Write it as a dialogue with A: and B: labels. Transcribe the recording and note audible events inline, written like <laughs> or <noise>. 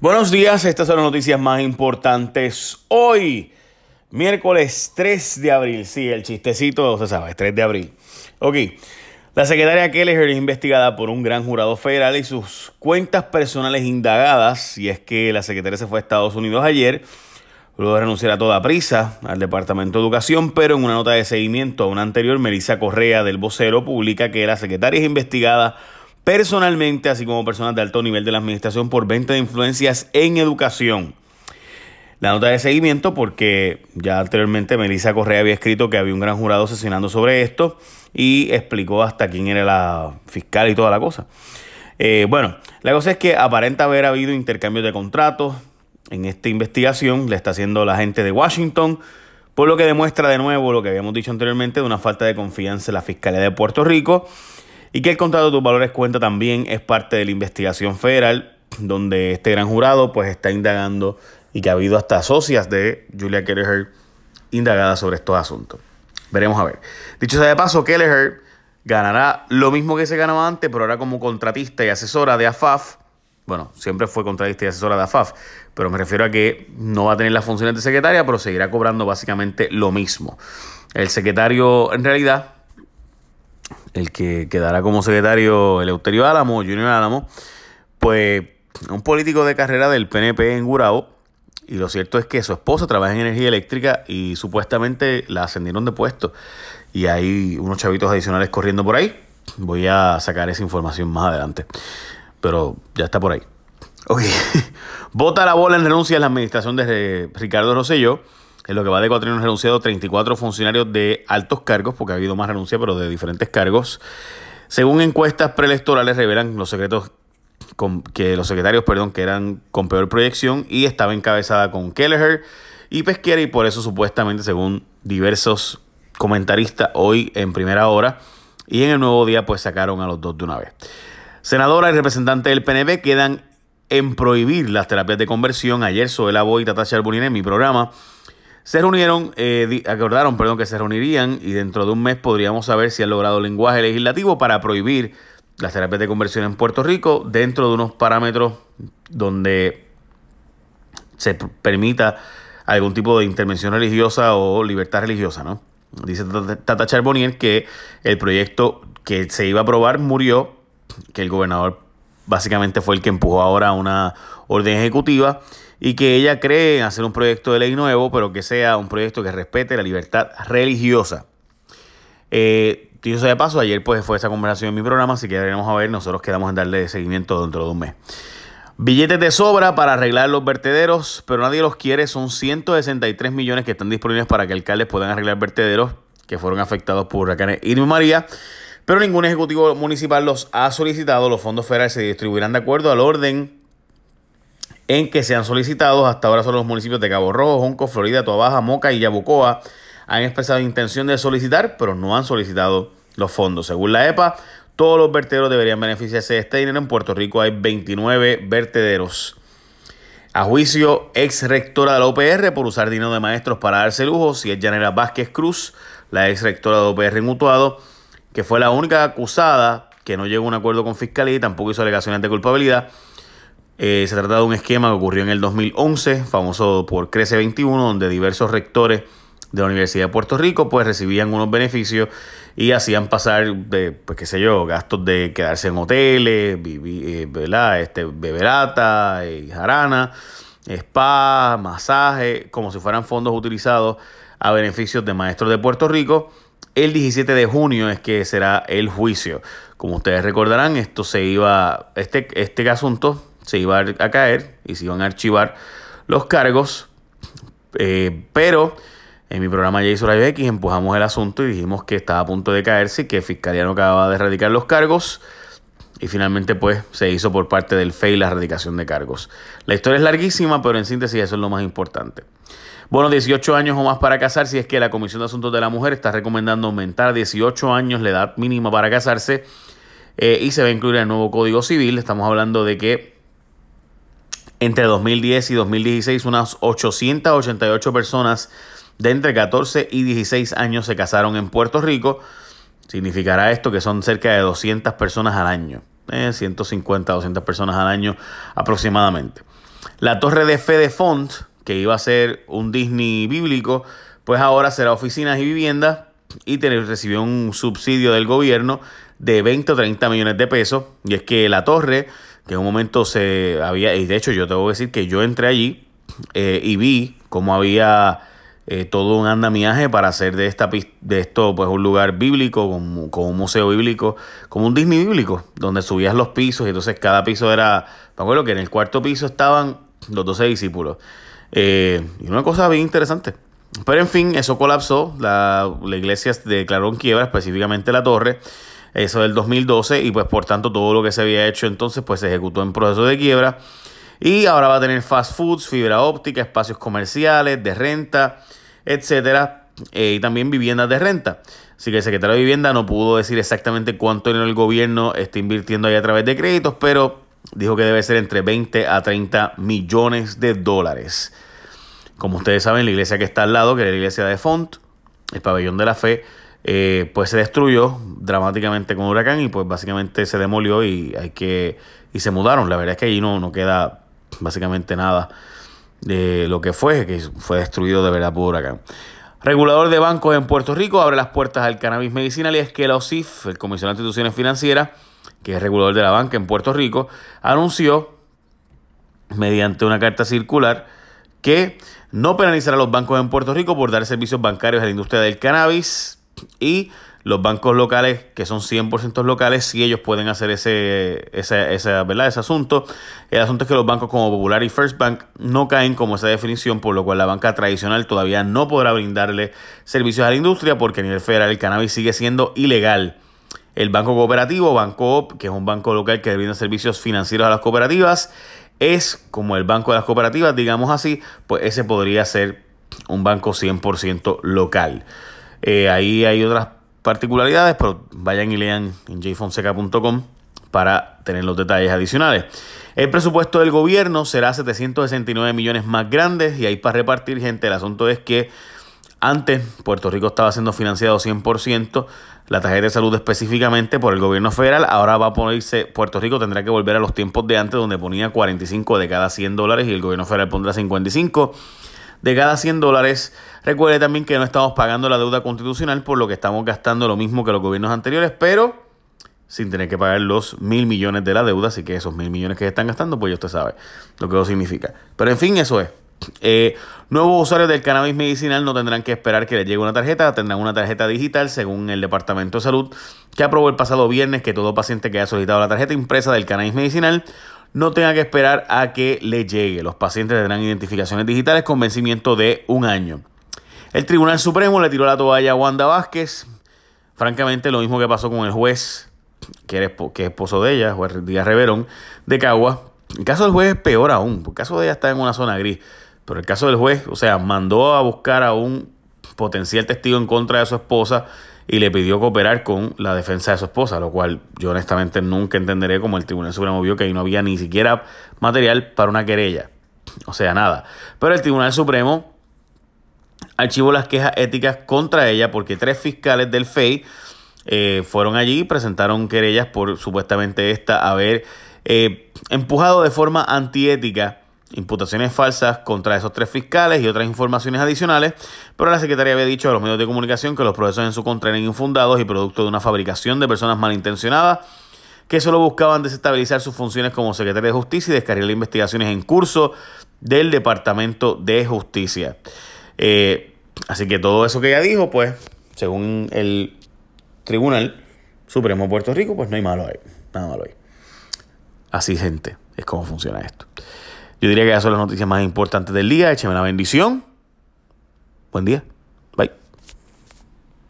A: Buenos días, estas son las noticias más importantes hoy, miércoles 3 de abril. Sí, el chistecito, se sabe, 3 de abril. Ok, la secretaria Kelleher es investigada por un gran jurado federal y sus cuentas personales indagadas, y es que la secretaria se fue a Estados Unidos ayer, luego de renunciar a toda prisa al Departamento de Educación, pero en una nota de seguimiento a una anterior, Melissa Correa del vocero publica que la secretaria es investigada personalmente, así como personas de alto nivel de la administración, por venta de influencias en educación. La nota de seguimiento, porque ya anteriormente Melissa Correa había escrito que había un gran jurado sesionando sobre esto y explicó hasta quién era la fiscal y toda la cosa. Eh, bueno, la cosa es que aparenta haber habido intercambios de contratos en esta investigación, le está haciendo la gente de Washington, por lo que demuestra de nuevo lo que habíamos dicho anteriormente de una falta de confianza en la Fiscalía de Puerto Rico y que el contrato de tus valores cuenta también es parte de la investigación federal donde este gran jurado pues está indagando y que ha habido hasta socias de Julia Kelleher indagadas sobre estos asuntos. Veremos a ver. Dicho sea de paso, Kelleher ganará lo mismo que se ganaba antes, pero ahora como contratista y asesora de AFAF. Bueno, siempre fue contratista y asesora de AFAF, pero me refiero a que no va a tener las funciones de secretaria, pero seguirá cobrando básicamente lo mismo. El secretario, en realidad, el que quedará como secretario Eleuterio Álamo, Junior Álamo, pues un político de carrera del PNP en Gurabo, y lo cierto es que su esposa trabaja en energía eléctrica y supuestamente la ascendieron de puesto. Y hay unos chavitos adicionales corriendo por ahí. Voy a sacar esa información más adelante. Pero ya está por ahí. Ok. <laughs> Vota la bola en renuncia a la administración de Ricardo Rosselló en lo que va de cuatro años renunciado 34 funcionarios de altos cargos, porque ha habido más renuncias, pero de diferentes cargos. Según encuestas preelectorales revelan los secretos que los secretarios, perdón, que eran con peor proyección y estaba encabezada con Kelleher y Pesquera y por eso supuestamente, según diversos comentaristas hoy en primera hora y en el nuevo día, pues sacaron a los dos de una vez. Senadora y representante del PNP quedan en prohibir las terapias de conversión. Ayer Soela Boy y Tata Charbonnier en mi programa se reunieron, eh, acordaron, perdón, que se reunirían y dentro de un mes podríamos saber si han logrado lenguaje legislativo para prohibir las terapias de conversión en Puerto Rico dentro de unos parámetros donde se permita algún tipo de intervención religiosa o libertad religiosa, ¿no? Dice Tata Charbonnier que el proyecto que se iba a aprobar murió, que el gobernador básicamente fue el que empujó ahora una orden ejecutiva y que ella cree en hacer un proyecto de ley nuevo, pero que sea un proyecto que respete la libertad religiosa. Eh, dicho de paso, ayer pues fue esa conversación en mi programa, así que ya a ver, nosotros quedamos en darle seguimiento dentro de un mes. Billetes de sobra para arreglar los vertederos, pero nadie los quiere. Son 163 millones que están disponibles para que alcaldes puedan arreglar vertederos que fueron afectados por huracanes Irma y María. Pero ningún ejecutivo municipal los ha solicitado. Los fondos federales se distribuirán de acuerdo al orden en que se han solicitado. Hasta ahora son los municipios de Cabo Rojo, Junco, Florida, Toabaja, Moca y Yabucoa. Han expresado intención de solicitar, pero no han solicitado los fondos. Según la EPA, todos los vertederos deberían beneficiarse de este dinero. En Puerto Rico hay 29 vertederos. A juicio, ex rectora de la OPR por usar dinero de maestros para darse lujo, si es Janela Vázquez Cruz, la ex rectora de OPR en que fue la única acusada que no llegó a un acuerdo con Fiscalía y tampoco hizo alegaciones de culpabilidad. Eh, se trata de un esquema que ocurrió en el 2011, famoso por Crece 21, donde diversos rectores de la Universidad de Puerto Rico pues recibían unos beneficios y hacían pasar de, pues qué sé yo, gastos de quedarse en hoteles, vivir, eh, ¿verdad? Este, beberata, y eh, jarana, spa, masaje, como si fueran fondos utilizados a beneficios de maestros de Puerto Rico. El 17 de junio es que será el juicio. Como ustedes recordarán, esto se iba, este, este asunto se iba a caer y se iban a archivar los cargos. Eh, pero en mi programa Jason Radio X empujamos el asunto y dijimos que estaba a punto de caerse y que Fiscalía no acababa de erradicar los cargos. Y finalmente, pues, se hizo por parte del FEI la erradicación de cargos. La historia es larguísima, pero en síntesis eso es lo más importante. Bueno, 18 años o más para casarse, si es que la Comisión de Asuntos de la Mujer está recomendando aumentar a 18 años la edad mínima para casarse eh, y se va a incluir el nuevo Código Civil. Estamos hablando de que entre 2010 y 2016, unas 888 personas de entre 14 y 16 años se casaron en Puerto Rico. Significará esto que son cerca de 200 personas al año. 150, eh, 200 personas al año aproximadamente. La torre de fe de Font, que iba a ser un Disney bíblico, pues ahora será oficinas y viviendas y recibió un subsidio del gobierno de 20 o 30 millones de pesos. Y es que la torre, que en un momento se había, y de hecho yo tengo que decir que yo entré allí eh, y vi cómo había eh, todo un andamiaje para hacer de esta de esto pues un lugar bíblico, como, un museo bíblico, como un Disney bíblico, donde subías los pisos y entonces cada piso era, me acuerdo que en el cuarto piso estaban los 12 discípulos. Eh, y una cosa bien interesante. Pero en fin, eso colapsó, la, la iglesia declaró en quiebra, específicamente la torre, eso del 2012, y pues por tanto todo lo que se había hecho entonces pues se ejecutó en proceso de quiebra. Y ahora va a tener fast foods, fibra óptica, espacios comerciales, de renta, etcétera, eh, y también viviendas de renta. Así que el secretario de Vivienda no pudo decir exactamente cuánto dinero el gobierno está invirtiendo ahí a través de créditos, pero dijo que debe ser entre 20 a 30 millones de dólares. Como ustedes saben, la iglesia que está al lado, que es la iglesia de Font, el pabellón de la fe, eh, pues se destruyó dramáticamente con huracán y pues básicamente se demolió y hay que y se mudaron. La verdad es que allí no, no queda básicamente nada de lo que fue, que fue destruido de verdad por huracán. Regulador de bancos en Puerto Rico abre las puertas al cannabis medicinal y es que la OSIF, el Comisionado de Instituciones Financieras, que es regulador de la banca en Puerto Rico, anunció mediante una carta circular que no penalizará a los bancos en Puerto Rico por dar servicios bancarios a la industria del cannabis y los bancos locales, que son 100% locales, si ellos pueden hacer ese, ese, ¿verdad? ese asunto. El asunto es que los bancos como Popular y First Bank no caen como esa definición, por lo cual la banca tradicional todavía no podrá brindarle servicios a la industria porque a nivel federal el cannabis sigue siendo ilegal. El Banco Cooperativo, Banco que es un banco local que brinda servicios financieros a las cooperativas, es como el banco de las cooperativas, digamos así, pues ese podría ser un banco 100% local. Eh, ahí hay otras particularidades, pero vayan y lean en jfonseca.com para tener los detalles adicionales. El presupuesto del gobierno será 769 millones más grandes y ahí para repartir gente. El asunto es que antes Puerto Rico estaba siendo financiado 100%, la tarjeta de salud específicamente por el gobierno federal. Ahora va a ponerse, Puerto Rico tendrá que volver a los tiempos de antes donde ponía 45 de cada 100 dólares y el gobierno federal pondrá 55 de cada 100 dólares. Recuerde también que no estamos pagando la deuda constitucional, por lo que estamos gastando lo mismo que los gobiernos anteriores, pero sin tener que pagar los mil millones de la deuda. Así que esos mil millones que están gastando, pues ya usted sabe lo que eso significa. Pero en fin, eso es. Eh, nuevos usuarios del cannabis medicinal no tendrán que esperar que les llegue una tarjeta, tendrán una tarjeta digital según el Departamento de Salud que aprobó el pasado viernes que todo paciente que haya solicitado la tarjeta impresa del cannabis medicinal no tenga que esperar a que le llegue. Los pacientes tendrán identificaciones digitales con vencimiento de un año. El Tribunal Supremo le tiró la toalla a Wanda Vázquez. Francamente, lo mismo que pasó con el juez, que, es esposo de ella, juez Díaz Reverón, de Cagua. El caso del juez es peor aún, el caso de ella está en una zona gris. Pero el caso del juez, o sea, mandó a buscar a un potencial testigo en contra de su esposa y le pidió cooperar con la defensa de su esposa, lo cual yo honestamente nunca entenderé como el Tribunal Supremo vio que ahí no había ni siquiera material para una querella. O sea, nada. Pero el Tribunal Supremo archivó las quejas éticas contra ella porque tres fiscales del FEI eh, fueron allí y presentaron querellas por supuestamente esta haber eh, empujado de forma antiética imputaciones falsas contra esos tres fiscales y otras informaciones adicionales, pero la secretaria había dicho a los medios de comunicación que los procesos en su contra eran infundados y producto de una fabricación de personas malintencionadas que solo buscaban desestabilizar sus funciones como secretaria de Justicia y descargar investigaciones en curso del Departamento de Justicia. Eh, así que todo eso que ella dijo, pues, según el Tribunal Supremo de Puerto Rico, pues no hay malo ahí, nada malo ahí. Así, gente, es como funciona esto. Yo diría que esas son las noticias más importantes del día. Écheme la bendición. Buen día.